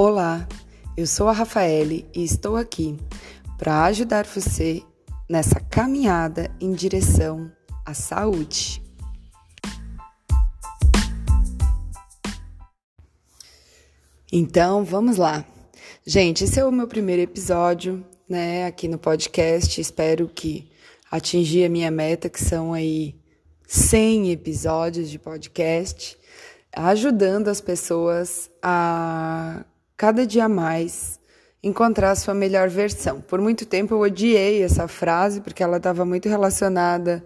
Olá, eu sou a Rafaele e estou aqui para ajudar você nessa caminhada em direção à saúde. Então, vamos lá. Gente, esse é o meu primeiro episódio, né, aqui no podcast. Espero que atingir a minha meta, que são aí 100 episódios de podcast, ajudando as pessoas a cada dia mais encontrar a sua melhor versão. Por muito tempo eu odiei essa frase porque ela estava muito relacionada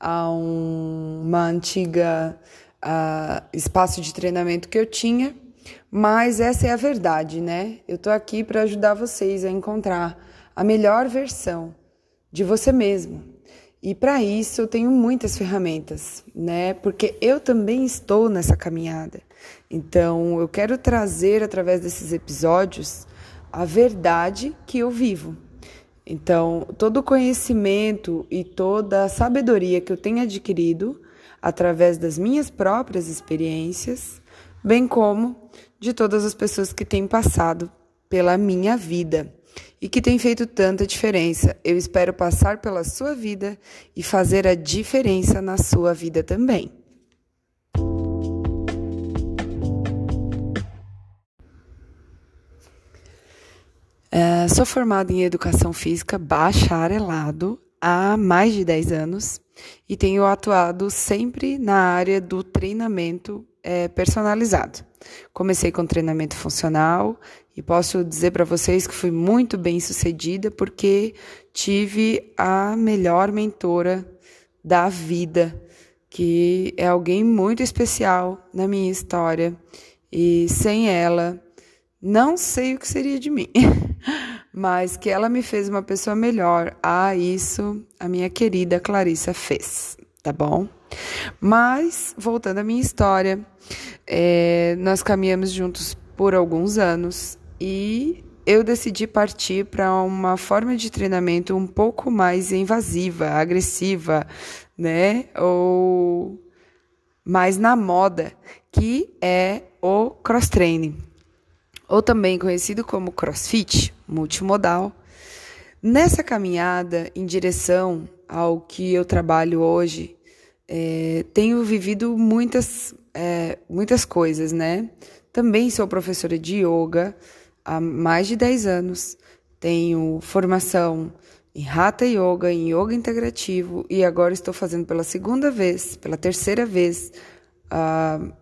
a um, uma antiga uh, espaço de treinamento que eu tinha, mas essa é a verdade, né? Eu estou aqui para ajudar vocês a encontrar a melhor versão de você mesmo. E para isso eu tenho muitas ferramentas, né? Porque eu também estou nessa caminhada. Então, eu quero trazer através desses episódios a verdade que eu vivo. Então, todo o conhecimento e toda a sabedoria que eu tenho adquirido através das minhas próprias experiências, bem como de todas as pessoas que têm passado pela minha vida e que têm feito tanta diferença. Eu espero passar pela sua vida e fazer a diferença na sua vida também. Uh, sou formada em Educação Física bacharelado há mais de 10 anos e tenho atuado sempre na área do treinamento é, personalizado. Comecei com treinamento funcional e posso dizer para vocês que fui muito bem sucedida porque tive a melhor mentora da vida, que é alguém muito especial na minha história e sem ela não sei o que seria de mim, mas que ela me fez uma pessoa melhor. Ah, isso a minha querida Clarissa fez, tá bom? Mas, voltando à minha história, é, nós caminhamos juntos por alguns anos e eu decidi partir para uma forma de treinamento um pouco mais invasiva, agressiva, né? Ou mais na moda, que é o cross training ou também conhecido como CrossFit multimodal. Nessa caminhada em direção ao que eu trabalho hoje, é, tenho vivido muitas, é, muitas coisas, né? Também sou professora de yoga há mais de 10 anos, tenho formação em Hatha Yoga, em Yoga Integrativo e agora estou fazendo pela segunda vez, pela terceira vez, uh,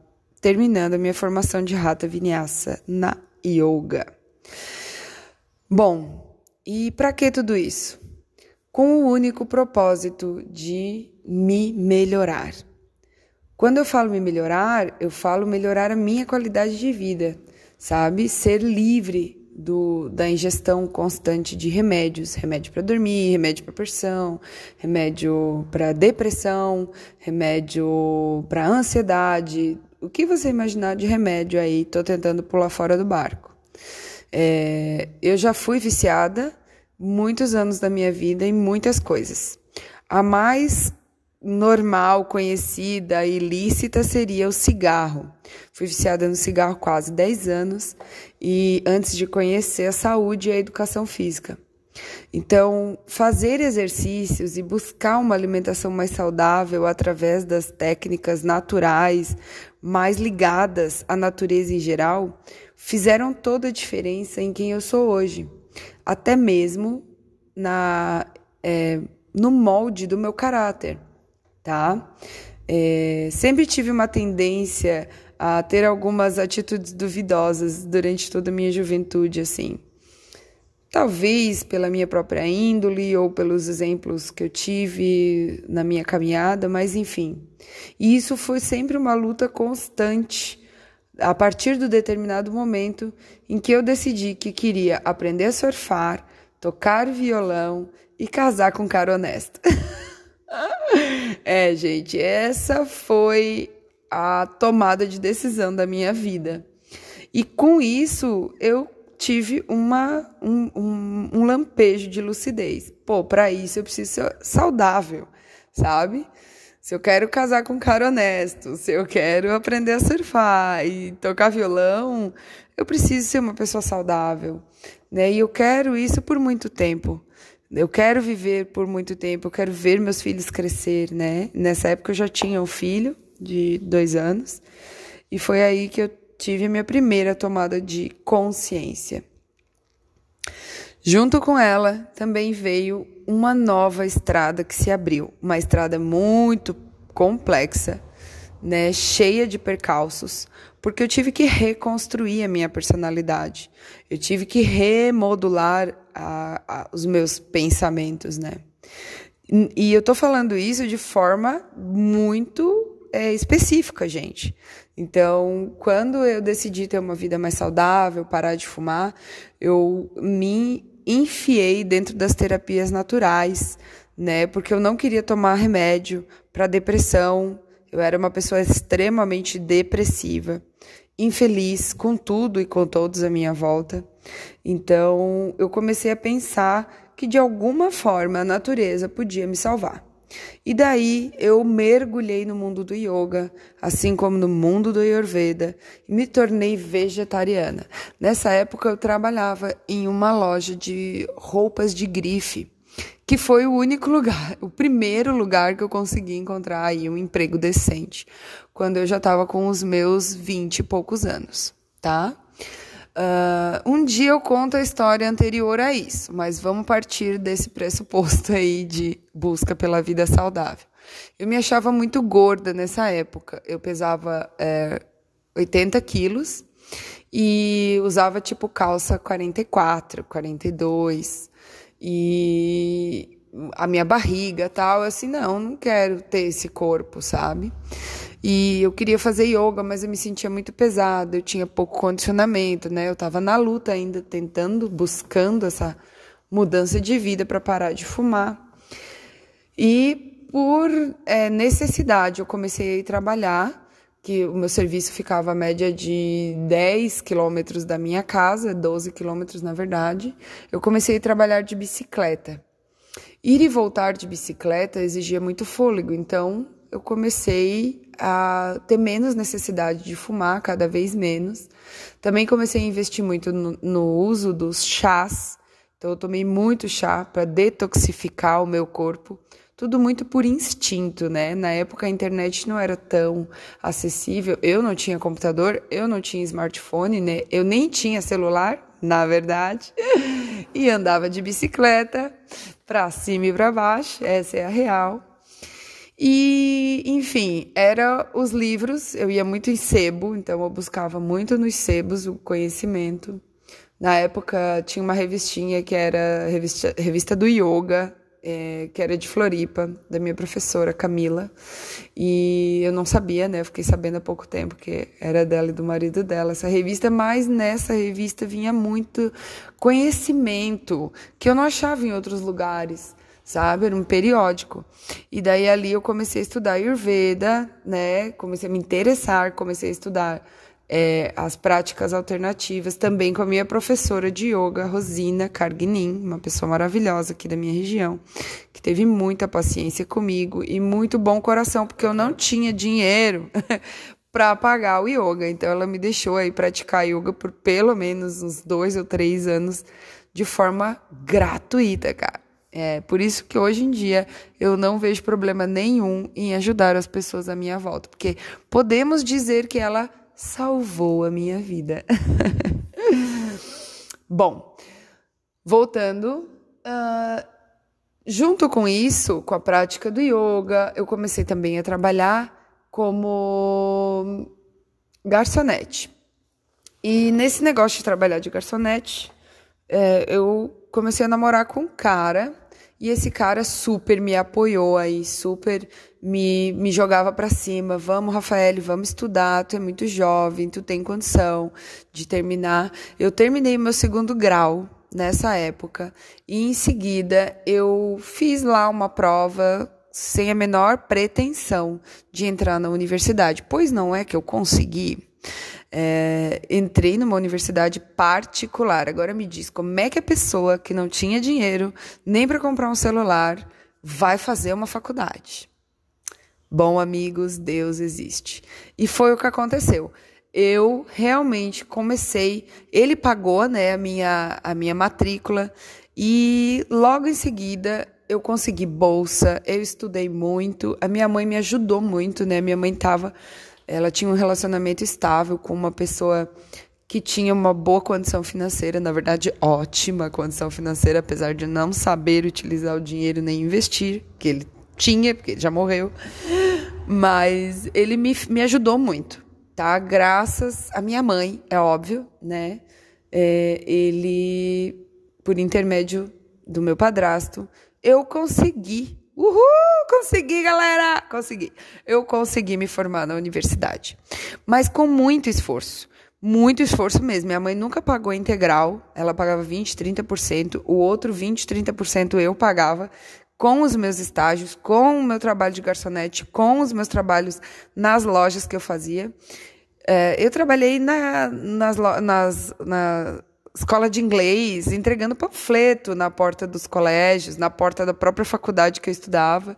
terminando a minha formação de Hatha Vinyasa na yoga. Bom, e para que tudo isso? Com o único propósito de me melhorar. Quando eu falo me melhorar, eu falo melhorar a minha qualidade de vida, sabe? Ser livre do, da ingestão constante de remédios, remédio para dormir, remédio para pressão, remédio para depressão, remédio para ansiedade, o que você imaginar de remédio aí, tô tentando pular fora do barco. É, eu já fui viciada muitos anos da minha vida em muitas coisas. A mais normal, conhecida, ilícita seria o cigarro. Fui viciada no cigarro quase 10 anos e antes de conhecer a saúde e a educação física. Então, fazer exercícios e buscar uma alimentação mais saudável através das técnicas naturais, mais ligadas à natureza em geral, fizeram toda a diferença em quem eu sou hoje, até mesmo na, é, no molde do meu caráter, tá? É, sempre tive uma tendência a ter algumas atitudes duvidosas durante toda a minha juventude, assim. Talvez pela minha própria índole ou pelos exemplos que eu tive na minha caminhada, mas enfim. E isso foi sempre uma luta constante a partir do determinado momento em que eu decidi que queria aprender a surfar, tocar violão e casar com um cara honesto. é, gente, essa foi a tomada de decisão da minha vida. E com isso eu tive uma, um, um, um lampejo de lucidez. Pô, para isso eu preciso ser saudável, sabe? Se eu quero casar com um cara honesto, se eu quero aprender a surfar e tocar violão, eu preciso ser uma pessoa saudável, né? E eu quero isso por muito tempo. Eu quero viver por muito tempo, eu quero ver meus filhos crescer, né? Nessa época eu já tinha um filho de dois anos e foi aí que eu tive a minha primeira tomada de consciência. Junto com ela também veio uma nova estrada que se abriu, uma estrada muito complexa, né, cheia de percalços, porque eu tive que reconstruir a minha personalidade, eu tive que remodular a, a, os meus pensamentos, né? E eu tô falando isso de forma muito é, específica, gente. Então, quando eu decidi ter uma vida mais saudável, parar de fumar, eu me enfiei dentro das terapias naturais, né? Porque eu não queria tomar remédio para depressão. Eu era uma pessoa extremamente depressiva, infeliz com tudo e com todos à minha volta. Então, eu comecei a pensar que de alguma forma a natureza podia me salvar. E daí eu mergulhei no mundo do yoga, assim como no mundo do Ayurveda, e me tornei vegetariana. Nessa época eu trabalhava em uma loja de roupas de grife, que foi o único lugar, o primeiro lugar que eu consegui encontrar aí um emprego decente, quando eu já estava com os meus vinte e poucos anos, tá? Uh, um dia eu conto a história anterior a isso, mas vamos partir desse pressuposto aí de busca pela vida saudável. Eu me achava muito gorda nessa época. Eu pesava é, 80 quilos e usava tipo calça 44, 42. E a minha barriga tal, assim, não, não quero ter esse corpo, sabe? E eu queria fazer yoga, mas eu me sentia muito pesada, eu tinha pouco condicionamento, né? Eu estava na luta ainda, tentando, buscando essa mudança de vida para parar de fumar. E por é, necessidade, eu comecei a ir trabalhar, que o meu serviço ficava a média de 10 quilômetros da minha casa, 12 quilômetros na verdade. Eu comecei a trabalhar de bicicleta. Ir e voltar de bicicleta exigia muito fôlego, então eu comecei a ter menos necessidade de fumar, cada vez menos. Também comecei a investir muito no, no uso dos chás. Então, eu tomei muito chá para detoxificar o meu corpo. Tudo muito por instinto, né? Na época a internet não era tão acessível. Eu não tinha computador, eu não tinha smartphone, né? Eu nem tinha celular, na verdade. E andava de bicicleta para cima e para baixo, essa é a real. E, enfim, era os livros, eu ia muito em sebo, então eu buscava muito nos sebos o conhecimento. Na época tinha uma revistinha que era revista, revista do yoga, é, que era de Floripa, da minha professora Camila. E eu não sabia, né? Eu fiquei sabendo há pouco tempo que era dela e do marido dela essa revista, mas nessa revista vinha muito conhecimento que eu não achava em outros lugares sabe? Era um periódico. E daí ali eu comecei a estudar Ayurveda, né? Comecei a me interessar, comecei a estudar é, as práticas alternativas, também com a minha professora de yoga, Rosina Carguinin, uma pessoa maravilhosa aqui da minha região, que teve muita paciência comigo e muito bom coração, porque eu não tinha dinheiro para pagar o yoga. Então ela me deixou aí praticar yoga por pelo menos uns dois ou três anos de forma gratuita, cara. É por isso que hoje em dia eu não vejo problema nenhum em ajudar as pessoas à minha volta, porque podemos dizer que ela salvou a minha vida. Bom, voltando, uh, junto com isso, com a prática do yoga, eu comecei também a trabalhar como garçonete. E nesse negócio de trabalhar de garçonete, é, eu comecei a namorar com um cara e esse cara super me apoiou aí, super me, me jogava para cima. Vamos, Rafael, vamos estudar. Tu é muito jovem, tu tem condição de terminar. Eu terminei meu segundo grau nessa época e em seguida eu fiz lá uma prova sem a menor pretensão de entrar na universidade. Pois não é que eu consegui. É, entrei numa universidade particular. Agora me diz, como é que a pessoa que não tinha dinheiro nem para comprar um celular vai fazer uma faculdade? Bom, amigos, Deus existe. E foi o que aconteceu. eu realmente comecei. Ele pagou, né, a minha, a minha matrícula e logo em seguida eu consegui bolsa, eu estudei muito. A minha mãe me ajudou muito, né? Minha mãe tava, ela tinha um relacionamento estável com uma pessoa que tinha uma boa condição financeira, na verdade, ótima condição financeira, apesar de não saber utilizar o dinheiro nem investir, que ele tinha, porque ele já morreu. Mas ele me, me ajudou muito, tá? Graças à minha mãe, é óbvio, né? É, ele, por intermédio do meu padrasto, eu consegui. Uhul! Consegui, galera! Consegui. Eu consegui me formar na universidade. Mas com muito esforço. Muito esforço mesmo. Minha mãe nunca pagou integral. Ela pagava 20, 30%. O outro 20, 30% eu pagava com os meus estágios, com o meu trabalho de garçonete, com os meus trabalhos nas lojas que eu fazia. É, eu trabalhei na, nas, nas, na escola de inglês, entregando panfleto na porta dos colégios, na porta da própria faculdade que eu estudava,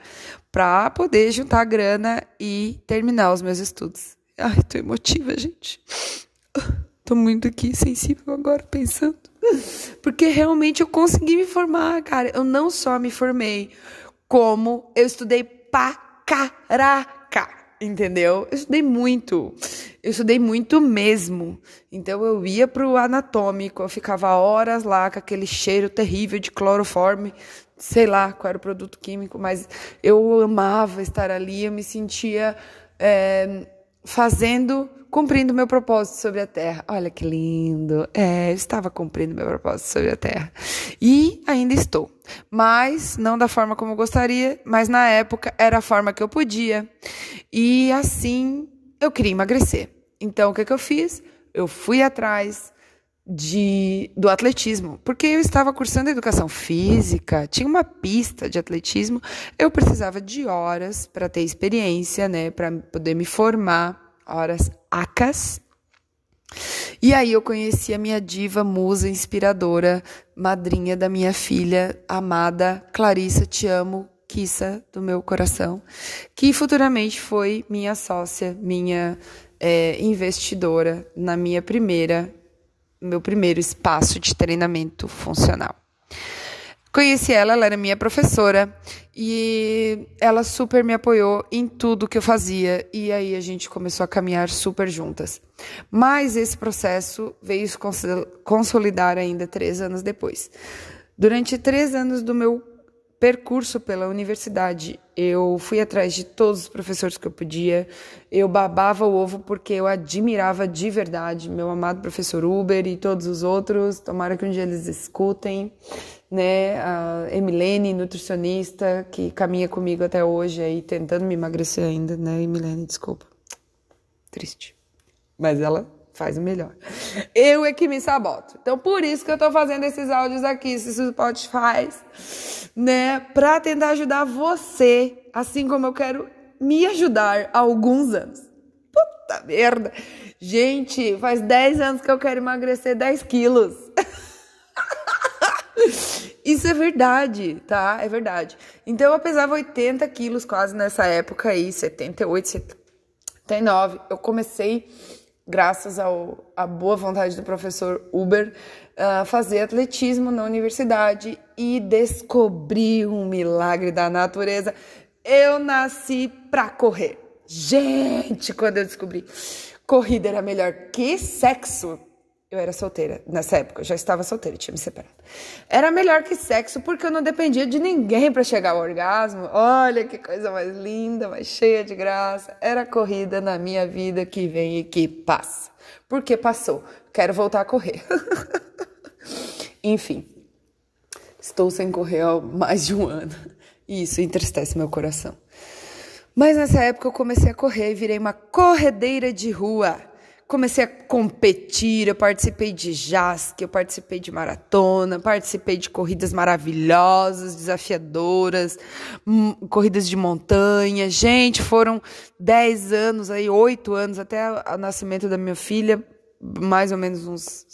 para poder juntar grana e terminar os meus estudos. Ai, tô emotiva, gente. Tô muito aqui sensível agora pensando. Porque realmente eu consegui me formar, cara. Eu não só me formei, como eu estudei pra caraca, entendeu? Eu estudei muito. Eu estudei muito mesmo. Então eu ia pro anatômico, eu ficava horas lá com aquele cheiro terrível de cloroforme, sei lá qual era o produto químico, mas eu amava estar ali, eu me sentia é, fazendo cumprindo meu propósito sobre a terra. Olha que lindo. É, eu estava cumprindo meu propósito sobre a terra. E ainda estou. Mas não da forma como gostaria, mas na época era a forma que eu podia. E assim eu queria emagrecer. Então o que, que eu fiz? Eu fui atrás de, do atletismo, porque eu estava cursando educação física, tinha uma pista de atletismo, eu precisava de horas para ter experiência, né, para poder me formar horas acas. E aí eu conheci a minha diva, musa, inspiradora, madrinha da minha filha, amada Clarissa, te amo, Kissa do meu coração, que futuramente foi minha sócia, minha é, investidora na minha primeira, meu primeiro espaço de treinamento funcional. Conheci ela, ela era minha professora e ela super me apoiou em tudo que eu fazia e aí a gente começou a caminhar super juntas. Mas esse processo veio se consolidar ainda três anos depois. Durante três anos do meu percurso pela universidade, eu fui atrás de todos os professores que eu podia. Eu babava o ovo porque eu admirava de verdade meu amado professor Uber e todos os outros. Tomara que um dia eles escutem, né? A Emilene, nutricionista, que caminha comigo até hoje aí tentando me emagrecer ainda, né? Emilene, desculpa. Triste. Mas ela faz o melhor. Eu é que me saboto. Então, por isso que eu tô fazendo esses áudios aqui, esses Spotify, né? Pra tentar ajudar você, assim como eu quero me ajudar há alguns anos. Puta merda! Gente, faz 10 anos que eu quero emagrecer 10 quilos. Isso é verdade, tá? É verdade. Então eu pesava 80 quilos quase nessa época aí, 78, 79. Eu comecei graças ao, à boa vontade do professor Uber, uh, fazer atletismo na universidade e descobri um milagre da natureza. Eu nasci para correr. Gente, quando eu descobri corrida era melhor que sexo, eu era solteira nessa época, eu já estava solteira, tinha me separado. Era melhor que sexo porque eu não dependia de ninguém para chegar ao orgasmo. Olha que coisa mais linda, mais cheia de graça. Era corrida na minha vida que vem e que passa. Porque passou. Quero voltar a correr. Enfim, estou sem correr há mais de um ano. E isso entristece meu coração. Mas nessa época eu comecei a correr e virei uma corredeira de rua comecei a competir, eu participei de JASC, eu participei de maratona, participei de corridas maravilhosas, desafiadoras, hum, corridas de montanha. Gente, foram 10 anos aí, 8 anos até o nascimento da minha filha, mais ou menos uns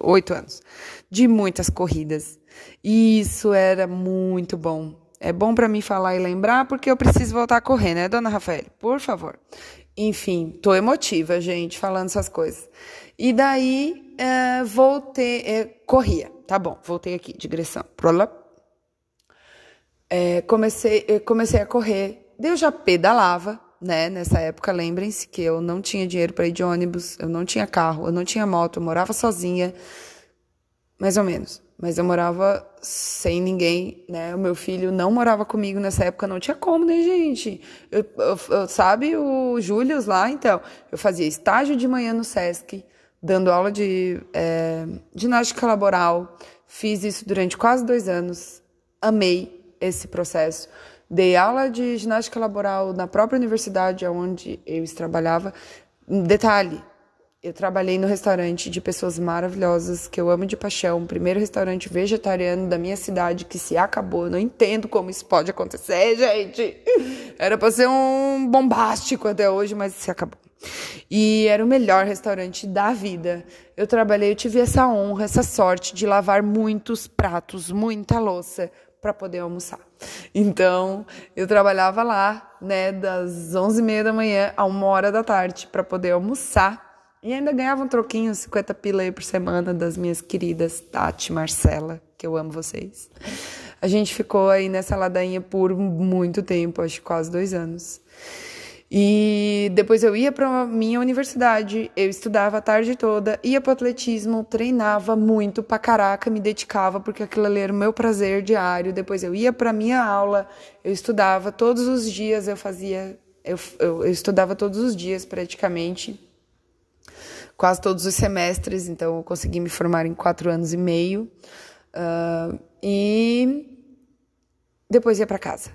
8 anos, de muitas corridas. E isso era muito bom. É bom para mim falar e lembrar porque eu preciso voltar a correr, né, dona Rafael? Por favor. Enfim, tô emotiva, gente, falando essas coisas. E daí, é, voltei, é, corria, tá bom, voltei aqui, digressão. É, comecei, comecei a correr, eu já pedalava, né? Nessa época, lembrem-se que eu não tinha dinheiro para ir de ônibus, eu não tinha carro, eu não tinha moto, eu morava sozinha, mais ou menos. Mas eu morava sem ninguém, né? O meu filho não morava comigo nessa época, não tinha como, né, gente? Eu, eu, eu sabe o Júlio lá, então? Eu fazia estágio de manhã no Sesc, dando aula de é, ginástica laboral. Fiz isso durante quase dois anos. Amei esse processo. Dei aula de ginástica laboral na própria universidade onde eu trabalhava. Detalhe, eu trabalhei no restaurante de pessoas maravilhosas que eu amo de paixão, o primeiro restaurante vegetariano da minha cidade que se acabou. Não entendo como isso pode acontecer, gente. Era para ser um bombástico até hoje, mas se acabou. E era o melhor restaurante da vida. Eu trabalhei, eu tive essa honra, essa sorte de lavar muitos pratos, muita louça para poder almoçar. Então, eu trabalhava lá, né, das 11h30 da manhã a uma hora da tarde para poder almoçar. E ainda ganhava um troquinho, 50 pila aí por semana das minhas queridas Tati Marcela, que eu amo vocês. A gente ficou aí nessa ladainha por muito tempo, acho que quase dois anos. E depois eu ia para minha universidade, eu estudava a tarde toda, ia para atletismo, treinava muito pra caraca, me dedicava porque aquilo ali era o meu prazer diário. Depois eu ia para minha aula, eu estudava todos os dias, eu fazia, eu, eu, eu estudava todos os dias praticamente, quase todos os semestres, então eu consegui me formar em quatro anos e meio. Uh, e depois ia para casa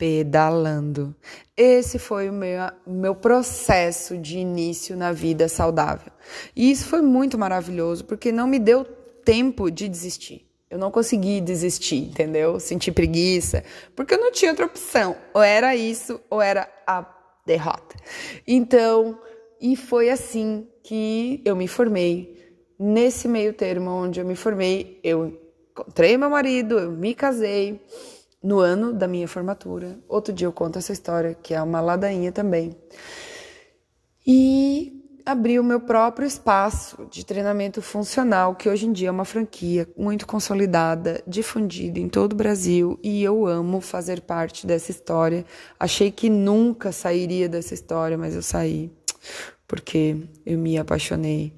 pedalando. Esse foi o meu, meu processo de início na vida saudável. E isso foi muito maravilhoso, porque não me deu tempo de desistir. Eu não consegui desistir, entendeu? Senti preguiça, porque eu não tinha outra opção. Ou era isso, ou era a derrota. Então, e foi assim que eu me formei. Nesse meio termo onde eu me formei, eu encontrei meu marido, eu me casei no ano da minha formatura. Outro dia eu conto essa história, que é uma ladainha também. E abri o meu próprio espaço de treinamento funcional, que hoje em dia é uma franquia muito consolidada, difundida em todo o Brasil, e eu amo fazer parte dessa história. Achei que nunca sairia dessa história, mas eu saí porque eu me apaixonei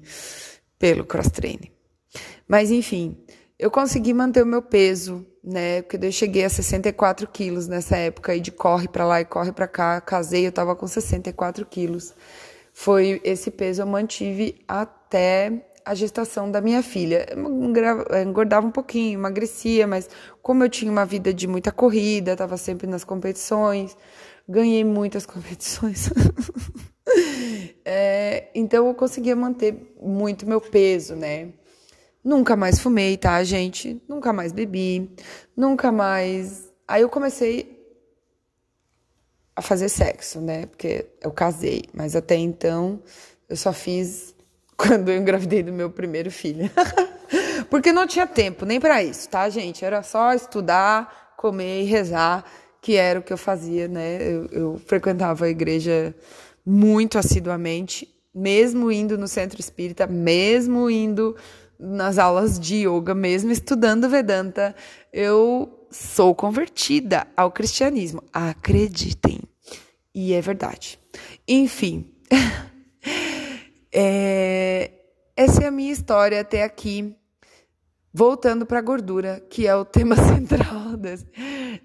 pelo cross training. Mas enfim, eu consegui manter o meu peso, né? Porque eu cheguei a 64 quilos nessa época, aí de corre para lá e corre para cá. Casei, eu tava com 64 quilos. Foi esse peso eu mantive até a gestação da minha filha. Eu engordava um pouquinho, emagrecia, mas como eu tinha uma vida de muita corrida, estava sempre nas competições, ganhei muitas competições. É, então eu conseguia manter muito meu peso, né? Nunca mais fumei, tá, gente? Nunca mais bebi, nunca mais. Aí eu comecei a fazer sexo, né? Porque eu casei, mas até então eu só fiz quando eu engravidei do meu primeiro filho. Porque não tinha tempo nem para isso, tá, gente? Era só estudar, comer e rezar, que era o que eu fazia, né? Eu, eu frequentava a igreja muito assiduamente, mesmo indo no centro espírita, mesmo indo nas aulas de yoga, mesmo estudando Vedanta, eu sou convertida ao cristianismo. Acreditem. E é verdade. Enfim, é, essa é a minha história até aqui. Voltando para a gordura, que é o tema central. Desse.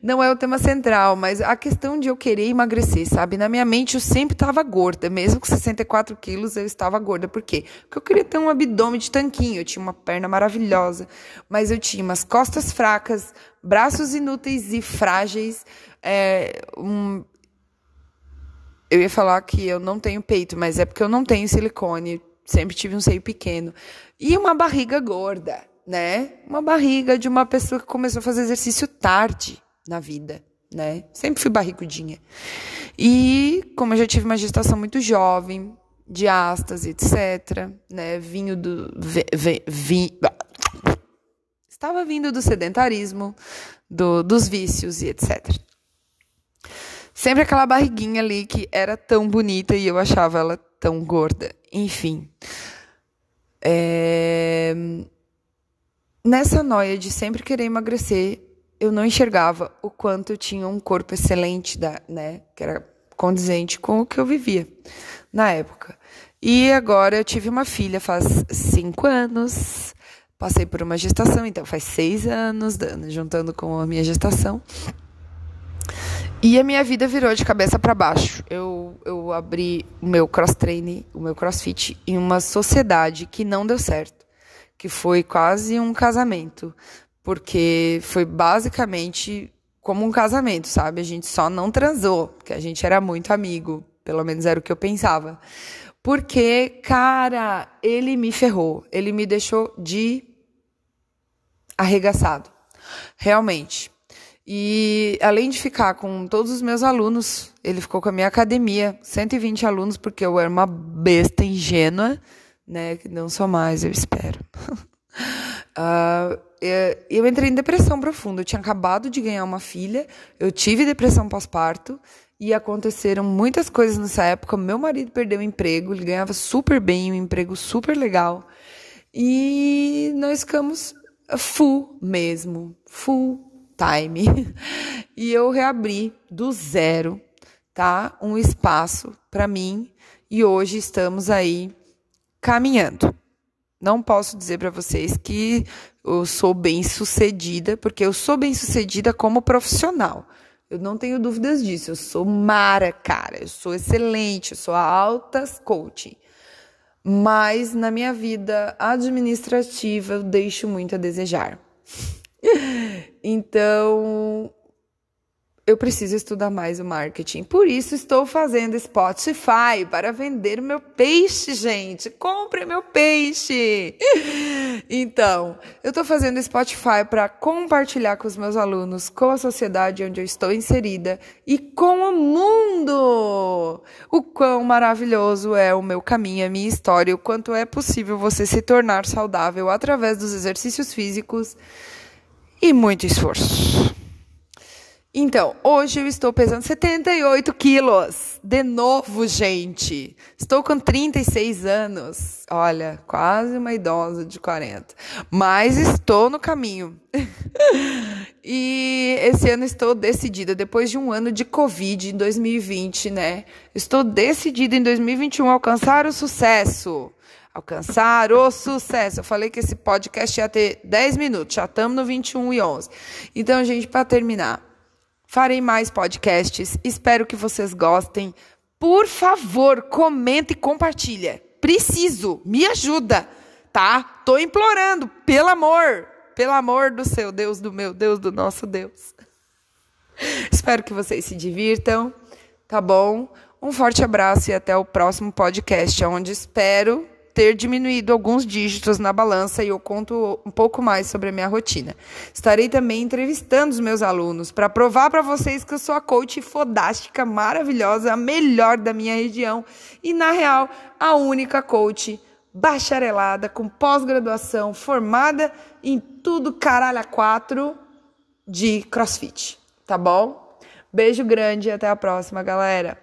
Não é o tema central, mas a questão de eu querer emagrecer, sabe? Na minha mente eu sempre estava gorda, mesmo com 64 quilos eu estava gorda. Por quê? Porque eu queria ter um abdômen de tanquinho, eu tinha uma perna maravilhosa, mas eu tinha umas costas fracas, braços inúteis e frágeis. É, um... Eu ia falar que eu não tenho peito, mas é porque eu não tenho silicone, sempre tive um seio pequeno. E uma barriga gorda né? Uma barriga de uma pessoa que começou a fazer exercício tarde na vida, né? Sempre fui barrigudinha. E como eu já tive uma gestação muito jovem, diástase, etc, né? Vinho do vi, vi, vi, Estava vindo do sedentarismo, do, dos vícios e etc. Sempre aquela barriguinha ali que era tão bonita e eu achava ela tão gorda. Enfim. É... Nessa noia de sempre querer emagrecer, eu não enxergava o quanto eu tinha um corpo excelente, da, né? Que era condizente com o que eu vivia na época. E agora eu tive uma filha faz cinco anos. Passei por uma gestação, então faz seis anos, juntando com a minha gestação. E a minha vida virou de cabeça para baixo. Eu, eu abri o meu cross training, o meu crossfit, em uma sociedade que não deu certo, que foi quase um casamento, porque foi basicamente como um casamento, sabe? A gente só não transou, porque a gente era muito amigo, pelo menos era o que eu pensava. Porque, cara, ele me ferrou, ele me deixou de arregaçado. Realmente. E além de ficar com todos os meus alunos, ele ficou com a minha academia, 120 alunos, porque eu era uma besta ingênua, né? Que não sou mais, eu espero. uh, eu entrei em depressão profunda. Eu tinha acabado de ganhar uma filha, eu tive depressão pós-parto e aconteceram muitas coisas nessa época. Meu marido perdeu o emprego, ele ganhava super bem, um emprego super legal. E nós ficamos full mesmo, full time. E eu reabri do zero, tá? Um espaço para mim e hoje estamos aí caminhando. Não posso dizer para vocês que eu sou bem sucedida, porque eu sou bem sucedida como profissional. Eu não tenho dúvidas disso. Eu sou mara, cara. Eu sou excelente. Eu sou altas coaching. Mas na minha vida administrativa eu deixo muito a desejar. então, eu preciso estudar mais o marketing. Por isso estou fazendo Spotify para vender meu peixe, gente. Compre meu peixe. Então, eu estou fazendo Spotify para compartilhar com os meus alunos, com a sociedade onde eu estou inserida e com o mundo. O quão maravilhoso é o meu caminho, a minha história, o quanto é possível você se tornar saudável através dos exercícios físicos e muito esforço. Então, hoje eu estou pesando 78 quilos. De novo, gente. Estou com 36 anos. Olha, quase uma idosa de 40. Mas estou no caminho. e esse ano estou decidida, depois de um ano de Covid em 2020, né? Estou decidida em 2021 alcançar o sucesso. Alcançar o sucesso. Eu falei que esse podcast ia ter 10 minutos, já estamos no 21 e 11. Então, gente, para terminar. Farei mais podcasts. Espero que vocês gostem. Por favor, comenta e compartilha. Preciso, me ajuda, tá? Tô implorando, pelo amor, pelo amor do seu Deus, do meu Deus, do nosso Deus. Espero que vocês se divirtam, tá bom? Um forte abraço e até o próximo podcast, onde espero ter diminuído alguns dígitos na balança e eu conto um pouco mais sobre a minha rotina. Estarei também entrevistando os meus alunos para provar para vocês que eu sou a coach fodástica, maravilhosa, a melhor da minha região e, na real, a única coach bacharelada, com pós-graduação, formada em tudo caralho a quatro de crossfit. Tá bom? Beijo grande e até a próxima, galera.